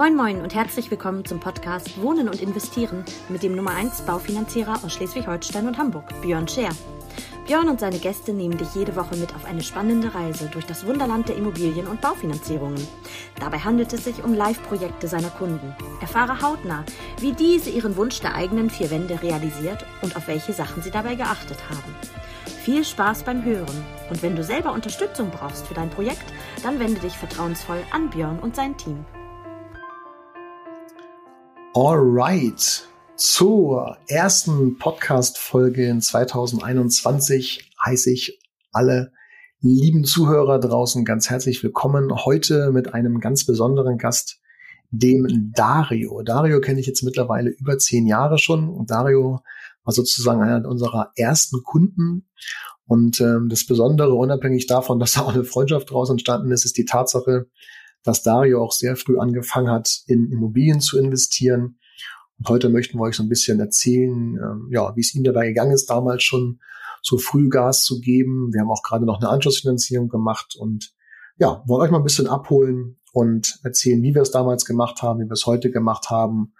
Moin Moin und herzlich willkommen zum Podcast Wohnen und Investieren mit dem Nummer 1 Baufinanzierer aus Schleswig-Holstein und Hamburg, Björn Scher. Björn und seine Gäste nehmen dich jede Woche mit auf eine spannende Reise durch das Wunderland der Immobilien- und Baufinanzierungen. Dabei handelt es sich um Live-Projekte seiner Kunden. Erfahre hautnah, wie diese ihren Wunsch der eigenen vier Wände realisiert und auf welche Sachen sie dabei geachtet haben. Viel Spaß beim Hören. Und wenn du selber Unterstützung brauchst für dein Projekt, dann wende dich vertrauensvoll an Björn und sein Team. Alright. Zur ersten Podcast-Folge in 2021 heiße ich alle lieben Zuhörer draußen ganz herzlich willkommen. Heute mit einem ganz besonderen Gast, dem Dario. Dario kenne ich jetzt mittlerweile über zehn Jahre schon. Dario war sozusagen einer unserer ersten Kunden. Und ähm, das Besondere, unabhängig davon, dass da auch eine Freundschaft daraus entstanden ist, ist die Tatsache, dass Dario auch sehr früh angefangen hat, in Immobilien zu investieren. Und heute möchten wir euch so ein bisschen erzählen, ähm, ja, wie es ihm dabei gegangen ist, damals schon so früh Gas zu geben. Wir haben auch gerade noch eine Anschlussfinanzierung gemacht und ja, wollen euch mal ein bisschen abholen und erzählen, wie wir es damals gemacht haben, wie wir es heute gemacht haben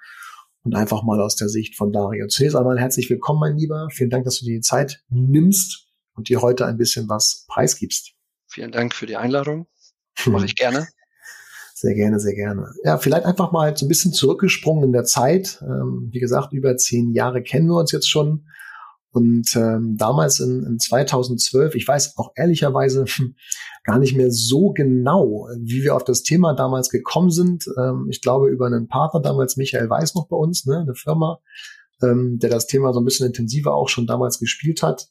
und einfach mal aus der Sicht von Dario. Zunächst einmal herzlich willkommen, mein Lieber. Vielen Dank, dass du dir die Zeit nimmst und dir heute ein bisschen was preisgibst. Vielen Dank für die Einladung. Mache ich gerne. Sehr gerne, sehr gerne. Ja, vielleicht einfach mal so ein bisschen zurückgesprungen in der Zeit. Ähm, wie gesagt, über zehn Jahre kennen wir uns jetzt schon. Und ähm, damals in, in 2012, ich weiß auch ehrlicherweise gar nicht mehr so genau, wie wir auf das Thema damals gekommen sind. Ähm, ich glaube über einen Partner damals, Michael Weiß noch bei uns, ne, eine Firma, ähm, der das Thema so ein bisschen intensiver auch schon damals gespielt hat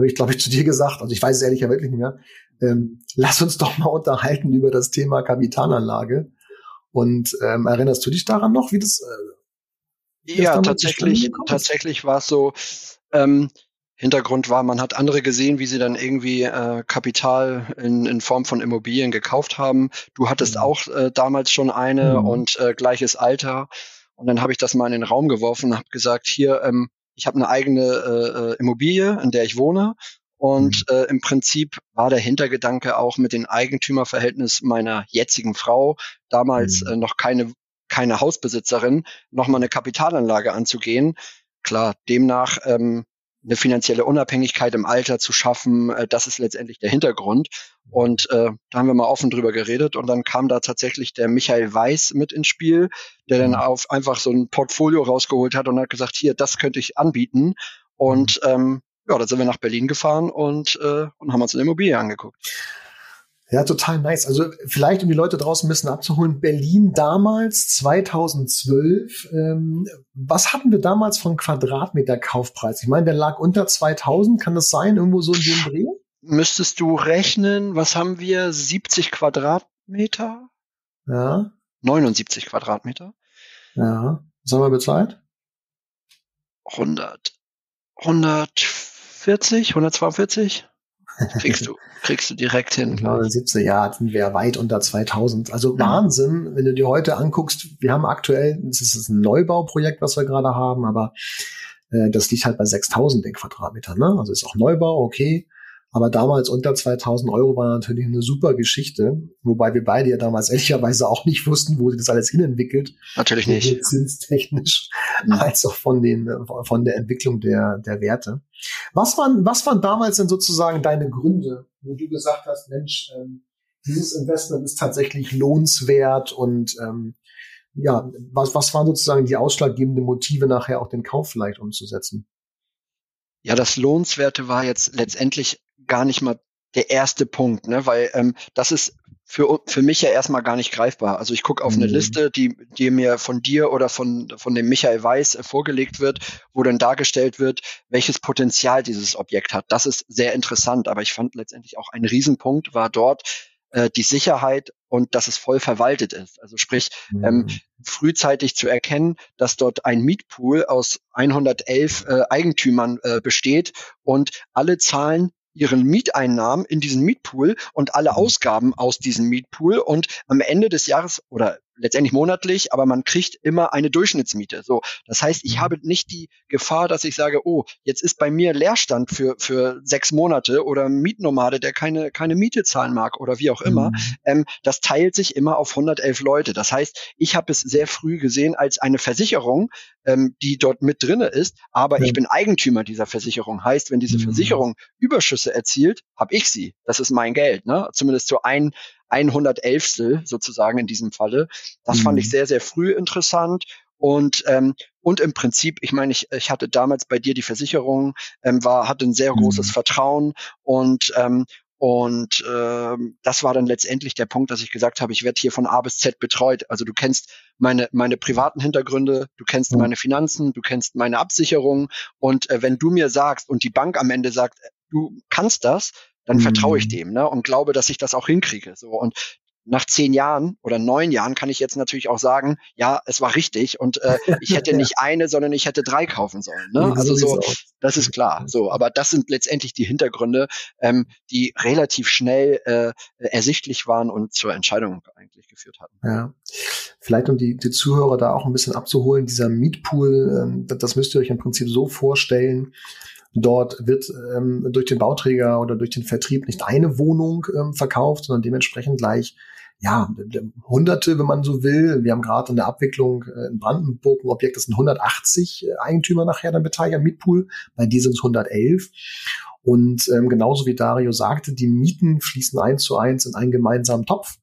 habe ich, glaube ich, zu dir gesagt, also ich weiß es ehrlich wirklich nicht mehr, ähm, lass uns doch mal unterhalten über das Thema Kapitalanlage. Und ähm, erinnerst du dich daran noch, wie das? Äh, wie ja, tatsächlich, tatsächlich war es so. Ähm, Hintergrund war, man hat andere gesehen, wie sie dann irgendwie äh, Kapital in, in Form von Immobilien gekauft haben. Du hattest mhm. auch äh, damals schon eine mhm. und äh, gleiches Alter. Und dann habe ich das mal in den Raum geworfen und habe gesagt, hier, ähm, ich habe eine eigene äh, äh, Immobilie, in der ich wohne. Und mhm. äh, im Prinzip war der Hintergedanke auch mit dem Eigentümerverhältnis meiner jetzigen Frau, damals mhm. äh, noch keine, keine Hausbesitzerin, nochmal eine Kapitalanlage anzugehen. Klar, demnach ähm, eine finanzielle Unabhängigkeit im Alter zu schaffen, äh, das ist letztendlich der Hintergrund. Und äh, da haben wir mal offen drüber geredet und dann kam da tatsächlich der Michael Weiß mit ins Spiel, der dann mhm. auf einfach so ein Portfolio rausgeholt hat und hat gesagt, hier, das könnte ich anbieten. Und ähm, ja, da sind wir nach Berlin gefahren und, äh, und haben uns eine Immobilie angeguckt. Ja, total nice. Also vielleicht, um die Leute draußen ein bisschen abzuholen, Berlin damals, 2012, ähm, was hatten wir damals von Quadratmeter Kaufpreis? Ich meine, der lag unter 2000, kann das sein, irgendwo so in dem Dreh? Müsstest du rechnen, was haben wir, 70 Quadratmeter? Ja. 79 Quadratmeter? Ja. Was haben wir bezahlt? 100, 140, 142? Kriegst du, kriegst du direkt hin. Genau, 70 Jahre sind wir weit unter 2000. Also ja. Wahnsinn, wenn du dir heute anguckst, wir haben aktuell, es ist ein Neubauprojekt, was wir gerade haben, aber äh, das liegt halt bei 6000 den Quadratmeter. Ne? Also ist auch Neubau, okay. Aber damals unter 2000 Euro war natürlich eine super Geschichte, wobei wir beide ja damals ehrlicherweise auch nicht wussten, wo sich das alles hinentwickelt. Natürlich nicht. Zinstechnisch, mhm. als auch von den, von der Entwicklung der, der Werte. Was waren, was waren damals denn sozusagen deine Gründe, wo du gesagt hast, Mensch, ähm, dieses Investment ist tatsächlich lohnenswert und ähm, ja, was, was waren sozusagen die ausschlaggebenden Motive, nachher auch den Kauf vielleicht umzusetzen? Ja, das Lohnenswerte war jetzt letztendlich gar nicht mal der erste Punkt, ne? weil ähm, das ist für, für mich ja erstmal gar nicht greifbar. Also ich gucke auf mhm. eine Liste, die, die mir von dir oder von, von dem Michael Weiß äh, vorgelegt wird, wo dann dargestellt wird, welches Potenzial dieses Objekt hat. Das ist sehr interessant, aber ich fand letztendlich auch ein Riesenpunkt war dort äh, die Sicherheit und dass es voll verwaltet ist. Also sprich, ähm, mhm. ähm, frühzeitig zu erkennen, dass dort ein Mietpool aus 111 äh, Eigentümern äh, besteht und alle zahlen ihren Mieteinnahmen in diesen Mietpool und alle mhm. Ausgaben aus diesem Mietpool und am Ende des Jahres oder letztendlich monatlich, aber man kriegt immer eine Durchschnittsmiete. So, das heißt, ich mhm. habe nicht die Gefahr, dass ich sage, oh, jetzt ist bei mir Leerstand für für sechs Monate oder Mietnomade, der keine keine Miete zahlen mag oder wie auch immer. Mhm. Ähm, das teilt sich immer auf 111 Leute. Das heißt, ich habe es sehr früh gesehen als eine Versicherung, ähm, die dort mit drinne ist, aber ja. ich bin Eigentümer dieser Versicherung. Heißt, wenn diese mhm. Versicherung Überschüsse erzielt, habe ich sie. Das ist mein Geld, ne? Zumindest so ein 111. sozusagen in diesem Falle. Das mhm. fand ich mhm. sehr, sehr früh interessant. Und, ähm, und im Prinzip, ich meine, ich, ich hatte damals bei dir die Versicherung, ähm, war, hatte ein sehr großes mhm. Vertrauen und, ähm, und ähm, das war dann letztendlich der Punkt, dass ich gesagt habe, ich werde hier von A bis Z betreut. Also du kennst meine, meine privaten Hintergründe, du kennst meine Finanzen, du kennst meine Absicherung. Und äh, wenn du mir sagst und die Bank am Ende sagt, du kannst das, dann mhm. vertraue ich dem ne, und glaube, dass ich das auch hinkriege. So und nach zehn Jahren oder neun Jahren kann ich jetzt natürlich auch sagen, ja, es war richtig und äh, ich hätte nicht eine, sondern ich hätte drei kaufen sollen. Ne? Also so, das ist klar. So, aber das sind letztendlich die Hintergründe, ähm, die relativ schnell äh, ersichtlich waren und zur Entscheidung eigentlich geführt hatten. Ja, vielleicht um die, die Zuhörer da auch ein bisschen abzuholen, dieser Mietpool, ähm, das müsst ihr euch im Prinzip so vorstellen. Dort wird ähm, durch den Bauträger oder durch den Vertrieb nicht eine Wohnung ähm, verkauft, sondern dementsprechend gleich ja, Hunderte, wenn man so will. Wir haben gerade in der Abwicklung äh, in Brandenburg ein Objekt, das sind 180 äh, Eigentümer nachher dann beteiligt am Mietpool. Bei dir sind es 111. Und ähm, genauso wie Dario sagte, die Mieten fließen eins zu eins in einen gemeinsamen Topf.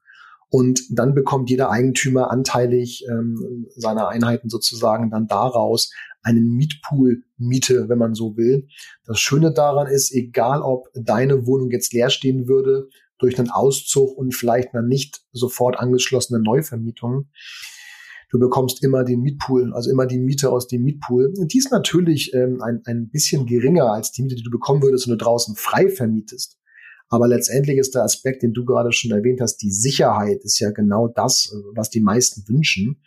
Und dann bekommt jeder Eigentümer anteilig ähm, seiner Einheiten sozusagen dann daraus einen Mietpool Miete, wenn man so will. Das Schöne daran ist, egal ob deine Wohnung jetzt leer stehen würde, durch einen Auszug und vielleicht einer nicht sofort angeschlossene Neuvermietung, du bekommst immer den Mietpool, also immer die Miete aus dem Mietpool. Die ist natürlich ähm, ein, ein bisschen geringer als die Miete, die du bekommen würdest, wenn du draußen frei vermietest. Aber letztendlich ist der Aspekt, den du gerade schon erwähnt hast, die Sicherheit ist ja genau das, was die meisten wünschen.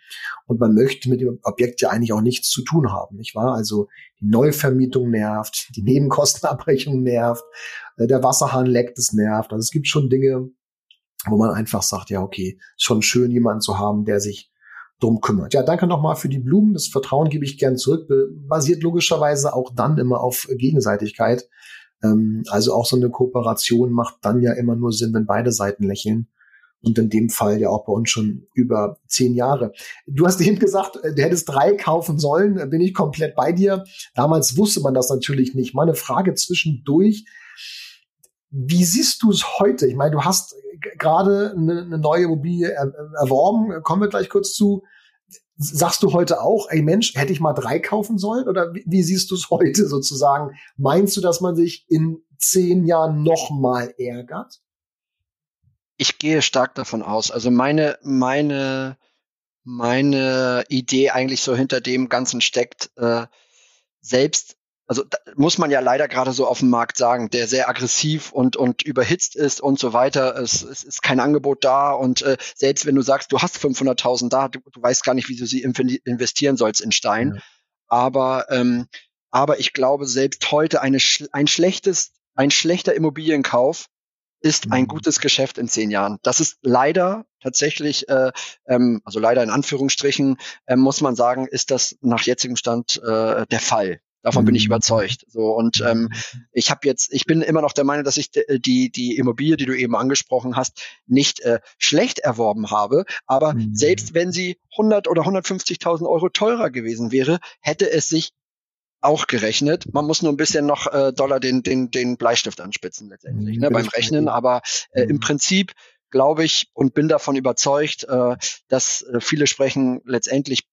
Und man möchte mit dem Objekt ja eigentlich auch nichts zu tun haben, nicht wahr? Also die Neuvermietung nervt, die Nebenkostenabrechnung nervt, äh, der Wasserhahn leckt, es nervt. Also es gibt schon Dinge, wo man einfach sagt, ja, okay, schon schön, jemanden zu haben, der sich drum kümmert. Ja, danke nochmal für die Blumen. Das Vertrauen gebe ich gern zurück. Basiert logischerweise auch dann immer auf Gegenseitigkeit. Ähm, also auch so eine Kooperation macht dann ja immer nur Sinn, wenn beide Seiten lächeln. Und in dem Fall ja auch bei uns schon über zehn Jahre. Du hast eben gesagt, äh, du hättest drei kaufen sollen, bin ich komplett bei dir. Damals wusste man das natürlich nicht. Meine Frage zwischendurch. Wie siehst du es heute? Ich meine, du hast gerade eine, neue Immobilie er, erworben, kommen wir gleich kurz zu. Sagst du heute auch, ey Mensch, hätte ich mal drei kaufen sollen? Oder wie, wie siehst du es heute sozusagen? Meinst du, dass man sich in zehn Jahren noch mal ärgert? Ich gehe stark davon aus. Also meine, meine, meine Idee eigentlich so hinter dem Ganzen steckt, äh, selbst also muss man ja leider gerade so auf dem Markt sagen, der sehr aggressiv und, und überhitzt ist und so weiter. Es, es ist kein Angebot da und äh, selbst wenn du sagst, du hast 500.000 da, du, du, weißt gar nicht, wie du sie investieren sollst in Stein. Ja. Aber, ähm, aber ich glaube, selbst heute eine, ein schlechtes, ein schlechter Immobilienkauf ist mhm. ein gutes Geschäft in zehn Jahren. Das ist leider tatsächlich, äh, ähm, also leider in Anführungsstrichen, äh, muss man sagen, ist das nach jetzigem Stand äh, der Fall. Davon bin ich mhm. überzeugt. So und ähm, ich habe jetzt, ich bin immer noch der Meinung, dass ich die die Immobilie, die du eben angesprochen hast, nicht äh, schlecht erworben habe. Aber mhm. selbst wenn sie 100 oder 150.000 Euro teurer gewesen wäre, hätte es sich auch gerechnet. Man muss nur ein bisschen noch äh, Dollar den den den Bleistift anspitzen letztendlich mhm, ne, beim Rechnen. Aber äh, im mhm. Prinzip glaube ich und bin davon überzeugt, äh, dass äh, viele sprechen letztendlich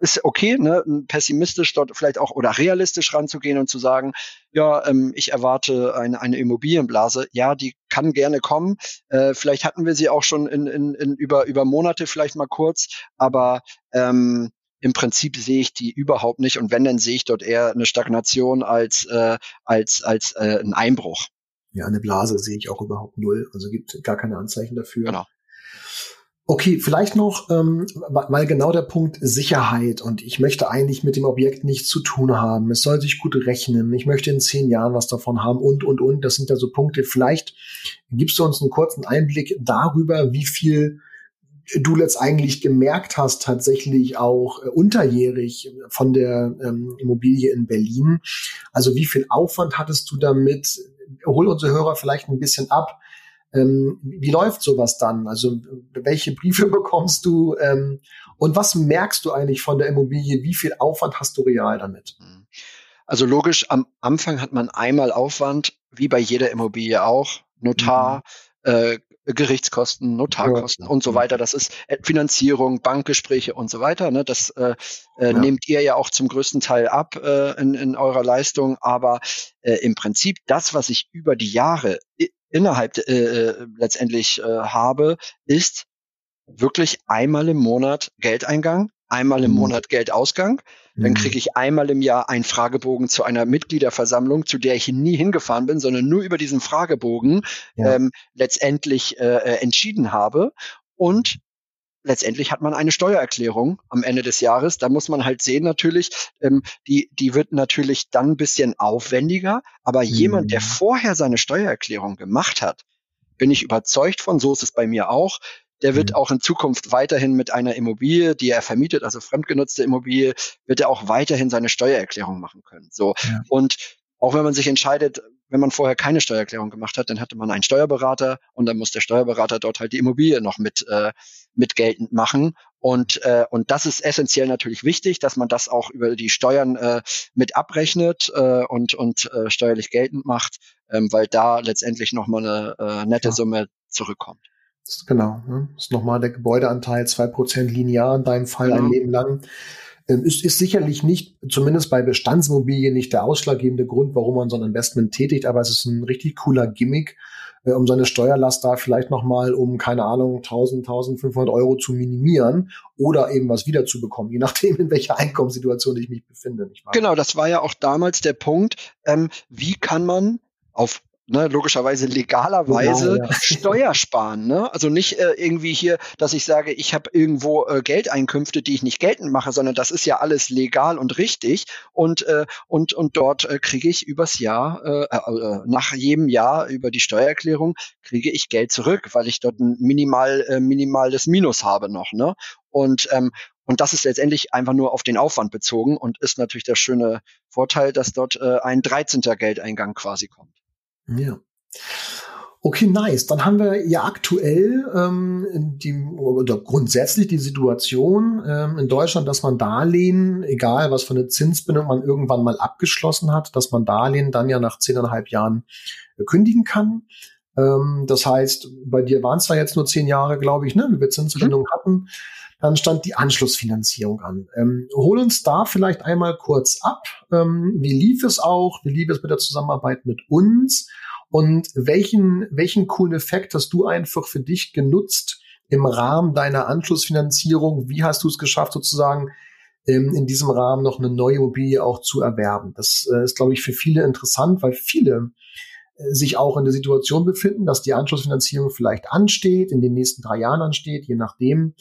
ist okay, ne, pessimistisch dort vielleicht auch oder realistisch ranzugehen und zu sagen, ja, ähm, ich erwarte eine, eine Immobilienblase. Ja, die kann gerne kommen. Äh, vielleicht hatten wir sie auch schon in, in, in über, über Monate vielleicht mal kurz, aber ähm, im Prinzip sehe ich die überhaupt nicht. Und wenn, dann sehe ich dort eher eine Stagnation als, äh, als, als äh, ein Einbruch. Ja, eine Blase sehe ich auch überhaupt null. Also gibt gar keine Anzeichen dafür. Genau. Okay, vielleicht noch, ähm, weil genau der Punkt Sicherheit und ich möchte eigentlich mit dem Objekt nichts zu tun haben. Es soll sich gut rechnen. Ich möchte in zehn Jahren was davon haben und, und, und. Das sind ja so Punkte. Vielleicht gibst du uns einen kurzen Einblick darüber, wie viel du letzt eigentlich gemerkt hast, tatsächlich auch äh, unterjährig von der ähm, Immobilie in Berlin. Also wie viel Aufwand hattest du damit? Hol unsere Hörer vielleicht ein bisschen ab. Ähm, wie läuft sowas dann? Also welche Briefe bekommst du? Ähm, und was merkst du eigentlich von der Immobilie? Wie viel Aufwand hast du real damit? Also logisch, am Anfang hat man einmal Aufwand, wie bei jeder Immobilie auch. Notar, mhm. äh, Gerichtskosten, Notarkosten ja. und so weiter. Das ist äh, Finanzierung, Bankgespräche und so weiter. Ne? Das äh, äh, ja. nehmt ihr ja auch zum größten Teil ab äh, in, in eurer Leistung. Aber äh, im Prinzip das, was ich über die Jahre innerhalb äh, äh, letztendlich äh, habe, ist wirklich einmal im Monat Geldeingang, einmal im mhm. Monat Geldausgang. Dann mhm. kriege ich einmal im Jahr einen Fragebogen zu einer Mitgliederversammlung, zu der ich nie hingefahren bin, sondern nur über diesen Fragebogen ja. ähm, letztendlich äh, äh, entschieden habe. Und letztendlich hat man eine Steuererklärung am Ende des Jahres. Da muss man halt sehen natürlich, ähm, die, die wird natürlich dann ein bisschen aufwendiger. Aber mhm. jemand, der mhm. vorher seine Steuererklärung gemacht hat, bin ich überzeugt von, so ist es bei mir auch, der wird mhm. auch in Zukunft weiterhin mit einer Immobilie, die er vermietet, also fremdgenutzte Immobilie, wird er auch weiterhin seine Steuererklärung machen können. So. Ja. Und auch wenn man sich entscheidet, wenn man vorher keine Steuererklärung gemacht hat, dann hatte man einen Steuerberater und dann muss der Steuerberater dort halt die Immobilie noch mit, äh, mit geltend machen. Und, äh, und das ist essentiell natürlich wichtig, dass man das auch über die Steuern äh, mit abrechnet äh, und, und äh, steuerlich geltend macht, ähm, weil da letztendlich nochmal eine äh, nette ja. Summe zurückkommt. Genau, ne? Das ist nochmal der Gebäudeanteil, zwei Prozent linear, in deinem Fall genau. ein Leben lang. Ähm, ist, ist sicherlich nicht, zumindest bei Bestandsimmobilien, nicht der ausschlaggebende Grund, warum man so ein Investment tätigt, aber es ist ein richtig cooler Gimmick, äh, um seine Steuerlast da vielleicht nochmal um, keine Ahnung, 1000, 1500 Euro zu minimieren oder eben was wiederzubekommen, je nachdem, in welcher Einkommenssituation ich mich befinde. Genau, das war ja auch damals der Punkt, ähm, wie kann man auf ne, logischerweise legalerweise genau, ja. Steuer sparen. Ne? Also nicht äh, irgendwie hier, dass ich sage, ich habe irgendwo äh, Geldeinkünfte, die ich nicht geltend mache, sondern das ist ja alles legal und richtig. Und, äh, und, und dort äh, kriege ich übers Jahr, äh, äh, nach jedem Jahr über die Steuererklärung, kriege ich Geld zurück, weil ich dort ein minimal, äh, minimales Minus habe noch. Ne? Und, ähm, und das ist letztendlich einfach nur auf den Aufwand bezogen und ist natürlich der schöne Vorteil, dass dort äh, ein 13. Geldeingang quasi kommt. Ja. Okay, nice. Dann haben wir ja aktuell ähm, die oder grundsätzlich die Situation ähm, in Deutschland, dass man Darlehen, egal was für eine Zinsbindung man irgendwann mal abgeschlossen hat, dass man Darlehen dann ja nach zehneinhalb Jahren äh, kündigen kann. Ähm, das heißt, bei dir waren es da jetzt nur zehn Jahre, glaube ich, ne, wie wir Zinsbindung mhm. hatten. Dann stand die Anschlussfinanzierung an. Ähm, hol uns da vielleicht einmal kurz ab. Ähm, wie lief es auch? Wie lief es mit der Zusammenarbeit mit uns? Und welchen, welchen coolen Effekt hast du einfach für dich genutzt im Rahmen deiner Anschlussfinanzierung? Wie hast du es geschafft, sozusagen ähm, in diesem Rahmen noch eine neue Immobilie auch zu erwerben? Das äh, ist, glaube ich, für viele interessant, weil viele äh, sich auch in der Situation befinden, dass die Anschlussfinanzierung vielleicht ansteht, in den nächsten drei Jahren ansteht, je nachdem.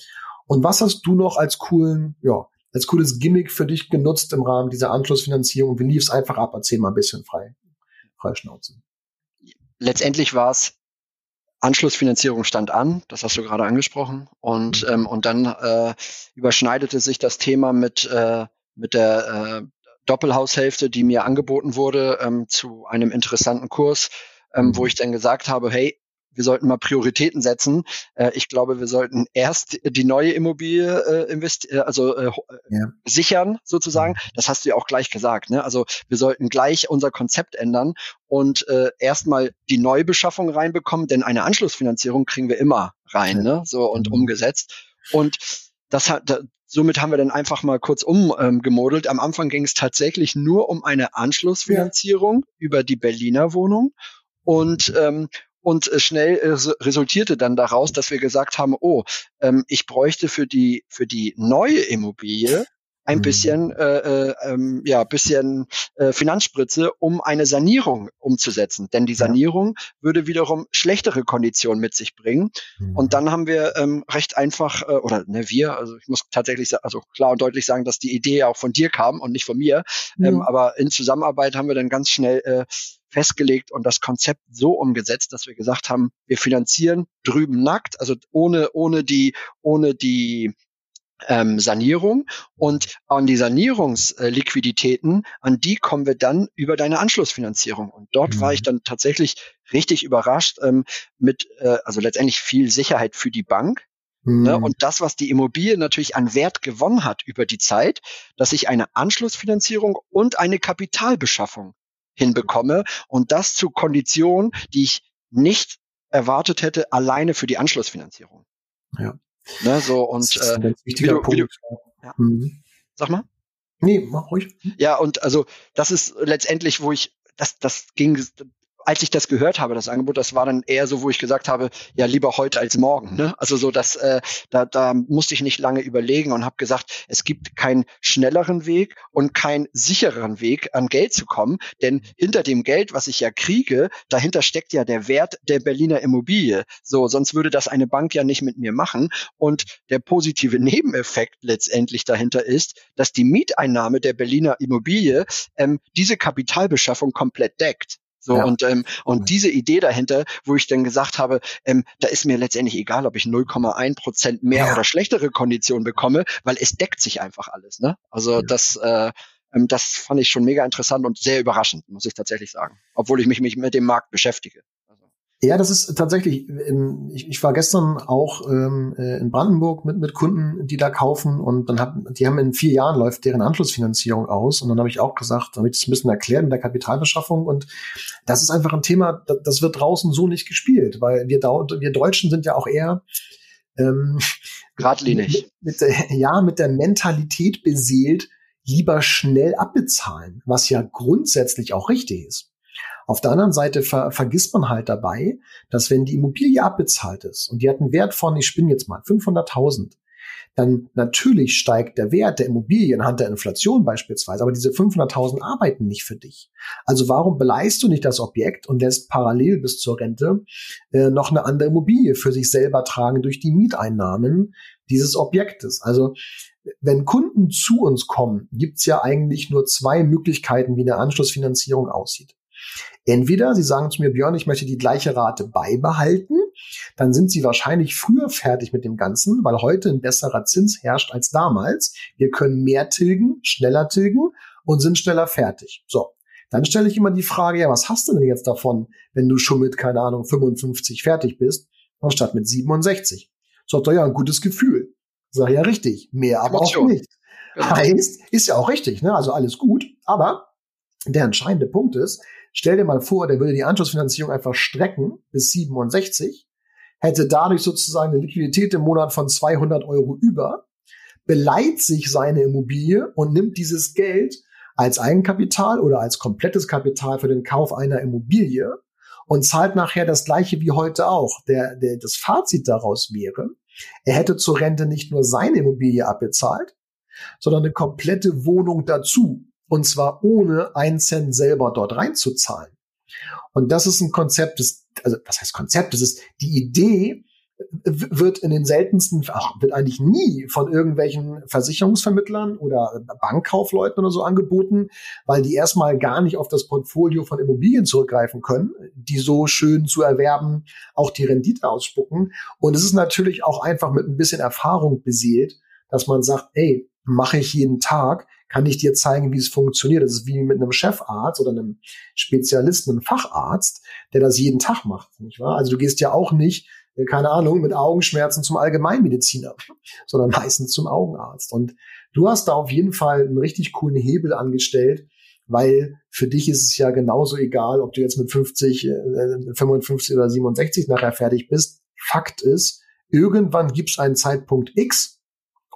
Und was hast du noch als coolen, ja, als cooles Gimmick für dich genutzt im Rahmen dieser Anschlussfinanzierung? Wie lief es einfach ab? Erzähl mal ein bisschen frei, frei Schnauze letztendlich war es Anschlussfinanzierung stand an, das hast du gerade angesprochen, und mhm. ähm, und dann äh, überschneidete sich das Thema mit äh, mit der äh, Doppelhaushälfte, die mir angeboten wurde, ähm, zu einem interessanten Kurs, ähm, wo mhm. ich dann gesagt habe, hey, wir sollten mal Prioritäten setzen. Äh, ich glaube, wir sollten erst die neue Immobilie äh, investi äh, also äh, ja. sichern sozusagen. Mhm. Das hast du ja auch gleich gesagt. Ne? Also wir sollten gleich unser Konzept ändern und äh, erstmal die Neubeschaffung reinbekommen, denn eine Anschlussfinanzierung kriegen wir immer rein, ja. ne? so und mhm. umgesetzt. Und das hat, da, somit haben wir dann einfach mal kurz umgemodelt. Ähm, Am Anfang ging es tatsächlich nur um eine Anschlussfinanzierung ja. über die Berliner Wohnung. Und, ähm, und äh, schnell resultierte dann daraus, dass wir gesagt haben, oh, ähm, ich bräuchte für die, für die neue Immobilie ein mhm. bisschen, äh, äh, ähm, ja, bisschen äh, Finanzspritze, um eine Sanierung umzusetzen. Denn die Sanierung würde wiederum schlechtere Konditionen mit sich bringen. Mhm. Und dann haben wir ähm, recht einfach, äh, oder ne, wir, also ich muss tatsächlich, also klar und deutlich sagen, dass die Idee auch von dir kam und nicht von mir. Ja. Ähm, aber in Zusammenarbeit haben wir dann ganz schnell äh, festgelegt und das Konzept so umgesetzt, dass wir gesagt haben, wir finanzieren drüben nackt, also ohne, ohne die, ohne die ähm, Sanierung und an die Sanierungsliquiditäten, an die kommen wir dann über deine Anschlussfinanzierung. Und dort mhm. war ich mhm. dann tatsächlich richtig überrascht ähm, mit, äh, also letztendlich viel Sicherheit für die Bank. Ne? Mhm. Ne? Und das, was die Immobilie natürlich an Wert gewonnen hat über die Zeit, dass ich eine Anschlussfinanzierung und eine Kapitalbeschaffung hinbekomme und das zu Konditionen, die ich nicht erwartet hätte, alleine für die Anschlussfinanzierung. Ja. Ne, so und das ist ein äh, ganz wichtiger du, Punkt. Du, ja. mhm. Sag mal. Nee, mach ruhig. Ja, und also das ist letztendlich, wo ich, das, das ging, als ich das gehört habe, das Angebot, das war dann eher so, wo ich gesagt habe, ja, lieber heute als morgen. Ne? Also so, dass äh, da, da musste ich nicht lange überlegen und habe gesagt, es gibt keinen schnelleren Weg und keinen sichereren Weg, an Geld zu kommen. Denn hinter dem Geld, was ich ja kriege, dahinter steckt ja der Wert der Berliner Immobilie. So, sonst würde das eine Bank ja nicht mit mir machen. Und der positive Nebeneffekt letztendlich dahinter ist, dass die Mieteinnahme der Berliner Immobilie ähm, diese Kapitalbeschaffung komplett deckt. So, ja. und, ähm, und diese Idee dahinter, wo ich dann gesagt habe, ähm, da ist mir letztendlich egal, ob ich 0,1 Prozent mehr ja. oder schlechtere Konditionen bekomme, weil es deckt sich einfach alles. Ne? Also ja. das, äh, ähm, das fand ich schon mega interessant und sehr überraschend, muss ich tatsächlich sagen, obwohl ich mich, mich mit dem Markt beschäftige. Ja, das ist tatsächlich, in, ich, ich war gestern auch ähm, äh, in Brandenburg mit, mit Kunden, die da kaufen und dann haben, die haben in vier Jahren läuft deren Anschlussfinanzierung aus und dann habe ich auch gesagt, damit ich es ein bisschen erklärt in der Kapitalbeschaffung und das ist einfach ein Thema, das, das wird draußen so nicht gespielt, weil wir, wir Deutschen sind ja auch eher ähm, geradlinig. Mit, mit der, ja, mit der Mentalität beseelt, lieber schnell abbezahlen, was ja grundsätzlich auch richtig ist. Auf der anderen Seite ver vergisst man halt dabei, dass wenn die Immobilie abbezahlt ist und die hat einen Wert von, ich spinne jetzt mal, 500.000, dann natürlich steigt der Wert der Immobilie anhand der Inflation beispielsweise, aber diese 500.000 arbeiten nicht für dich. Also warum beleihst du nicht das Objekt und lässt parallel bis zur Rente äh, noch eine andere Immobilie für sich selber tragen durch die Mieteinnahmen dieses Objektes? Also wenn Kunden zu uns kommen, gibt's ja eigentlich nur zwei Möglichkeiten, wie eine Anschlussfinanzierung aussieht. Entweder Sie sagen zu mir, Björn, ich möchte die gleiche Rate beibehalten, dann sind Sie wahrscheinlich früher fertig mit dem Ganzen, weil heute ein besserer Zins herrscht als damals. Wir können mehr tilgen, schneller tilgen und sind schneller fertig. So. Dann stelle ich immer die Frage, ja, was hast du denn jetzt davon, wenn du schon mit, keine Ahnung, 55 fertig bist, anstatt mit 67? Sagt er, ja, ein gutes Gefühl. Sag ja, richtig. Mehr aber auch nicht. Genau. Heißt, ist ja auch richtig, ne? Also alles gut. Aber der entscheidende Punkt ist, Stell dir mal vor, der würde die Anschlussfinanzierung einfach strecken bis 67, hätte dadurch sozusagen eine Liquidität im Monat von 200 Euro über, beleiht sich seine Immobilie und nimmt dieses Geld als Eigenkapital oder als komplettes Kapital für den Kauf einer Immobilie und zahlt nachher das gleiche wie heute auch. Der, der, das Fazit daraus wäre, er hätte zur Rente nicht nur seine Immobilie abbezahlt, sondern eine komplette Wohnung dazu. Und zwar ohne einen Cent selber dort reinzuzahlen. Und das ist ein Konzept, das, also was heißt Konzept? Das ist die Idee, wird in den seltensten, ach, wird eigentlich nie von irgendwelchen Versicherungsvermittlern oder Bankkaufleuten oder so angeboten, weil die erstmal gar nicht auf das Portfolio von Immobilien zurückgreifen können, die so schön zu erwerben, auch die Rendite ausspucken. Und es ist natürlich auch einfach mit ein bisschen Erfahrung beseelt, dass man sagt, ey, mache ich jeden Tag, kann ich dir zeigen, wie es funktioniert. Das ist wie mit einem Chefarzt oder einem Spezialisten, einem Facharzt, der das jeden Tag macht, nicht wahr? Also du gehst ja auch nicht, äh, keine Ahnung, mit Augenschmerzen zum Allgemeinmediziner, sondern meistens zum Augenarzt. Und du hast da auf jeden Fall einen richtig coolen Hebel angestellt, weil für dich ist es ja genauso egal, ob du jetzt mit 50, äh, 55 oder 67 nachher fertig bist. Fakt ist, irgendwann gibt es einen Zeitpunkt X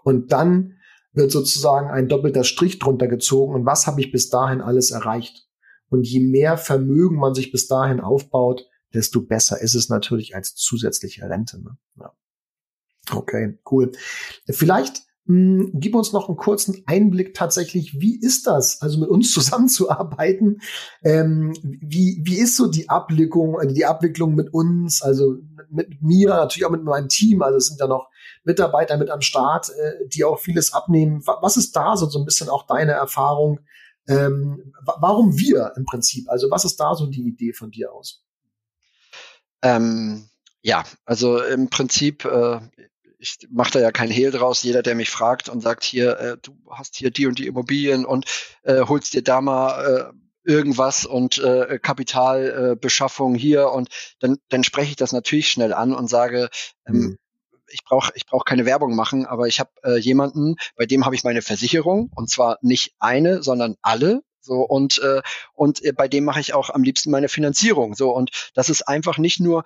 und dann wird sozusagen ein doppelter Strich drunter gezogen und was habe ich bis dahin alles erreicht. Und je mehr Vermögen man sich bis dahin aufbaut, desto besser ist es natürlich als zusätzliche Rente. Ne? Ja. Okay, cool. Vielleicht Hm, gib uns noch einen kurzen Einblick tatsächlich, wie ist das, also mit uns zusammenzuarbeiten? Ähm, wie, wie ist so die Abwicklung, äh, die Abwicklung mit uns, also mit mir, natürlich auch mit meinem Team, also es sind ja noch Mitarbeiter mit am Start, äh, die auch vieles abnehmen. Was ist da so, so ein bisschen auch deine Erfahrung? Ähm, warum wir im Prinzip? Also was ist da so die Idee von dir aus? Ähm, ja, also im Prinzip, äh, ich mache da ja kein Hehl draus. Jeder, der mich fragt und sagt, hier, äh, du hast hier die und die Immobilien und äh, holst dir da mal äh, irgendwas und äh, Kapitalbeschaffung äh, hier und dann, dann spreche ich das natürlich schnell an und sage, ähm, mhm. ich brauche ich brauch keine Werbung machen, aber ich habe äh, jemanden, bei dem habe ich meine Versicherung und zwar nicht eine, sondern alle. So und äh, und äh, bei dem mache ich auch am liebsten meine Finanzierung. So und das ist einfach nicht nur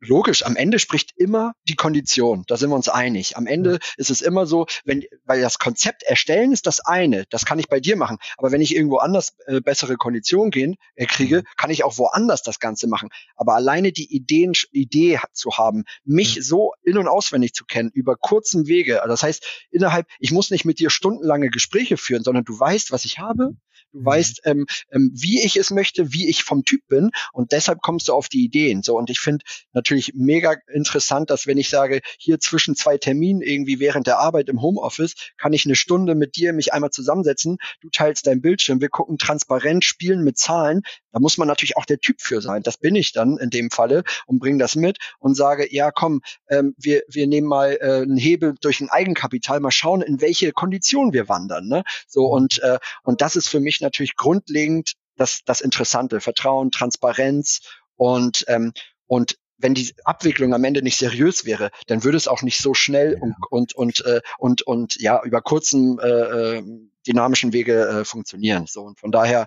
logisch, am Ende spricht immer die Kondition. Da sind wir uns einig. Am Ende ist es immer so, wenn, weil das Konzept erstellen ist das eine, das kann ich bei dir machen. Aber wenn ich irgendwo anders äh, bessere Konditionen gehen, äh, kriege, mhm. kann ich auch woanders das Ganze machen. Aber alleine die Ideen, Idee zu haben, mich. Mhm. so in- und auswendig zu kennen, über kurzen Wege. Das heißt, innerhalb, ich muss nicht mit dir stundenlange Gespräche führen, sondern du weißt, was ich habe, Du mhm. weißt, ähm, ähm, wie ich es möchte, wie ich vom Typ bin und deshalb kommst du auf die Ideen. So und ich finde natürlich mega interessant, dass wenn ich sage, hier zwischen zwei Terminen irgendwie während der Arbeit im Homeoffice kann ich eine Stunde mit dir mich einmal zusammensetzen. Du teilst dein Bildschirm, wir gucken transparent, spielen mit Zahlen. Da muss man natürlich auch der Typ für sein. Das bin ich dann in dem Falle und bringe das mit und sage, ja komm, ähm, wir wir nehmen mal äh, einen Hebel durch ein Eigenkapital, mal schauen, in welche Kondition wir wandern. Ne? So und äh, und das ist für mich natürlich grundlegend das, das Interessante, Vertrauen, Transparenz und, ähm, und wenn die Abwicklung am Ende nicht seriös wäre, dann würde es auch nicht so schnell ja. und und und äh, und und ja über kurzen äh, äh, dynamischen Wege äh, funktionieren. So und von daher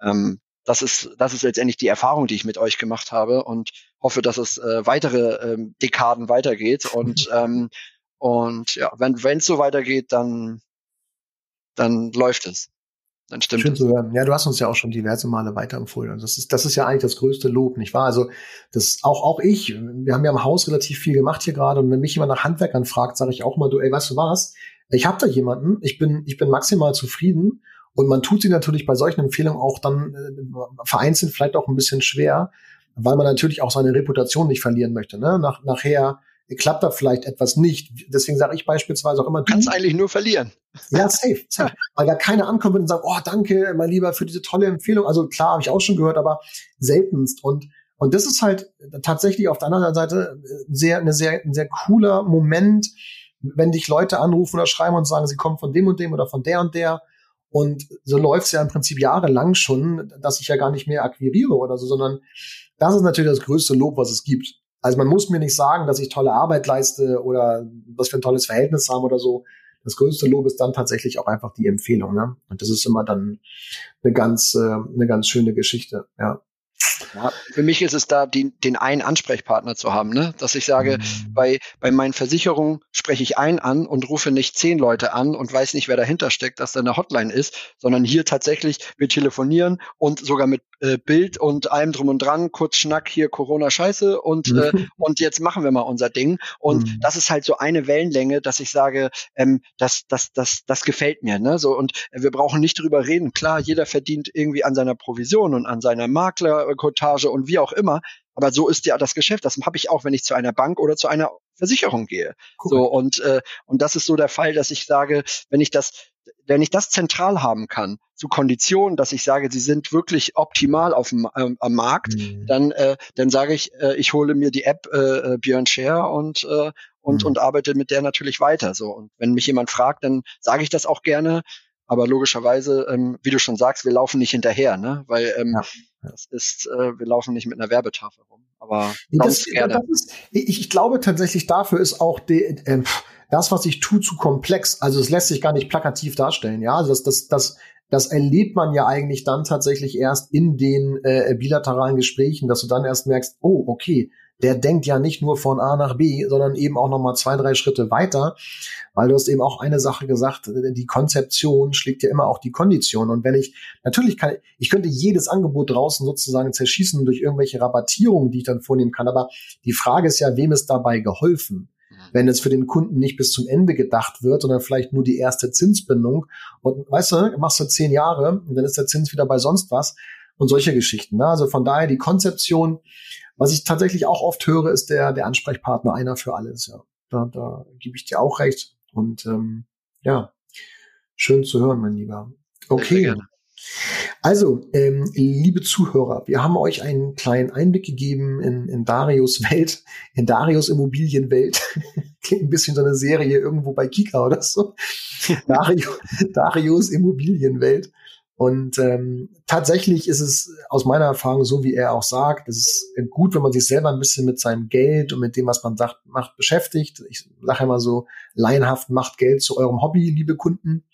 ähm, das ist das ist letztendlich die Erfahrung, die ich mit euch gemacht habe und hoffe, dass es äh, weitere ähm, Dekaden weitergeht und ähm, und ja, wenn wenn es so weitergeht, dann dann läuft es dann stimmt Schön zu hören. Ja, du hast uns ja auch schon diverse Male weiterempfohlen. Und das ist, das ist ja eigentlich das größte Lob, nicht wahr? Also, das, auch, auch ich, wir haben ja im Haus relativ viel gemacht hier gerade. Und wenn mich jemand nach Handwerkern fragt, sage ich auch mal, du, ey, weißt du was? Ich habe da jemanden, ich bin, ich bin maximal zufrieden. Und man tut sie natürlich bei solchen Empfehlungen auch dann äh, vereinzelt vielleicht auch ein bisschen schwer, weil man natürlich auch seine Reputation nicht verlieren möchte. Ne? Nach, nachher klappt da vielleicht etwas nicht. Deswegen sage ich beispielsweise auch immer, du kannst eigentlich nur verlieren. Ja, safe, safe. Weil da keiner ankommt und sagt, oh, danke, mein Lieber, für diese tolle Empfehlung. Also klar, habe ich auch schon gehört, aber seltenst. Und und das ist halt tatsächlich auf der anderen Seite sehr, eine sehr, ein sehr cooler Moment, wenn dich Leute anrufen oder schreiben und sagen, sie kommen von dem und dem oder von der und der. Und so läuft's ja im Prinzip jahrelang schon, dass ich ja gar nicht mehr akquiriere oder so, sondern das ist natürlich das größte Lob, was es gibt. Also man muss mir nicht sagen, dass ich tolle Arbeit leiste oder was für ein tolles Verhältnis haben oder so. Das größte Lob ist dann tatsächlich auch einfach die Empfehlung. Ne? Und das ist immer dann eine ganz, äh, eine ganz schöne Geschichte. Ja. Ja, für mich ist es da, die, den einen Ansprechpartner zu haben, ne? dass ich sage, mhm. bei, bei meinen Versicherungen spreche ich einen an und rufe nicht zehn Leute an und weiß nicht, wer dahinter steckt, dass da eine Hotline ist, sondern hier tatsächlich wir telefonieren und sogar mit äh, Bild und allem drum und dran, kurz Schnack, hier Corona Scheiße und, äh, und jetzt machen wir mal unser Ding. Und mhm. das ist halt so eine Wellenlänge, dass ich sage, ähm, das, das, das, das gefällt mir. Ne? So, und wir brauchen nicht drüber reden. Klar, jeder verdient irgendwie an seiner Provision und an seiner Maklerkotage und wie auch immer. Aber so ist ja das Geschäft. Das habe ich auch, wenn ich zu einer Bank oder zu einer Versicherung gehe. Cool. So und äh, und das ist so der Fall, dass ich sage, wenn ich das wenn ich das zentral haben kann, zu Konditionen, dass ich sage, sie sind wirklich optimal auf dem äh, am Markt, mhm. dann äh, dann sage ich, äh, ich hole mir die App äh, äh, Björn Share und äh, und mhm. und arbeite mit der natürlich weiter. So und wenn mich jemand fragt, dann sage ich das auch gerne. Aber logischerweise, ähm, wie du schon sagst, wir laufen nicht hinterher, ne? Weil ähm, ja. das ist, äh, wir laufen nicht mit einer Werbetafel rum. Aber das. Das ist, ich, ich glaube tatsächlich, dafür ist auch die, äh, das, was ich tue, zu komplex. Also es lässt sich gar nicht plakativ darstellen. Ja, also das, das, das, das erlebt man ja eigentlich dann tatsächlich erst in den äh, bilateralen Gesprächen, dass du dann erst merkst, oh, okay, der denkt ja nicht nur von A nach B, sondern eben auch noch mal zwei, drei Schritte weiter, weil du hast eben auch eine Sache gesagt, die Konzeption schlägt ja immer auch die Kondition. Und wenn ich, natürlich kann, ich könnte jedes Angebot draußen sozusagen zerschießen durch irgendwelche Rabattierungen, die ich dann vornehmen kann, aber die Frage ist ja, wem ist dabei geholfen? wenn jetzt für den Kunden nicht bis zum Ende gedacht wird, sondern vielleicht nur die erste Zinsbindung. Und weißt du, machst du zehn Jahre und dann ist der Zins wieder bei sonst was und solche Geschichten. Ne? Also von daher die Konzeption, was ich tatsächlich auch oft höre, ist der, der Ansprechpartner einer für alles. Ja, da, da gebe ich dir auch recht. Und ähm, ja, schön zu hören, mein Lieber. Okay. Also, ähm, liebe Zuhörer, wir haben euch einen kleinen Einblick gegeben in, in Darius Welt, in Darius Immobilienwelt. Klingt ein bisschen so eine Serie irgendwo bei Kika oder so. Dario, Darius Immobilienwelt. Und ähm, tatsächlich ist es aus meiner Erfahrung so, wie er auch sagt, es ist gut, wenn man sich selber ein bisschen mit seinem Geld und mit dem, was man sagt, macht, beschäftigt. Ich sage immer so, laienhaft macht Geld zu eurem Hobby, liebe Kunden.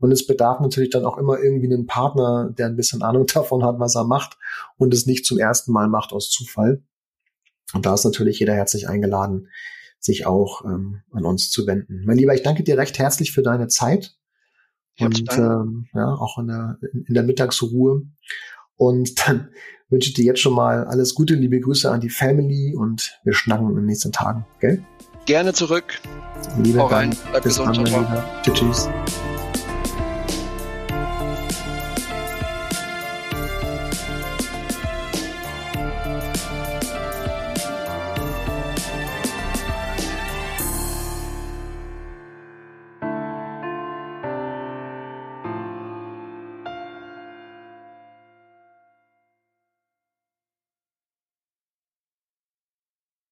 Und es bedarf natürlich dann auch immer irgendwie einen Partner, der ein bisschen Ahnung davon hat, was er macht und es nicht zum ersten Mal macht aus Zufall. Und da ist natürlich jeder herzlich eingeladen, sich auch ähm, an uns zu wenden. Mein Lieber, ich danke dir recht herzlich für deine Zeit und ähm, ja, auch in der, in der Mittagsruhe. Und dann wünsche ich dir jetzt schon mal alles Gute, liebe Grüße an die Family und wir schnacken in den nächsten Tagen, gell? Gerne zurück. Liebe Hau rein. Bleib gesund. Tschüss. tschüss.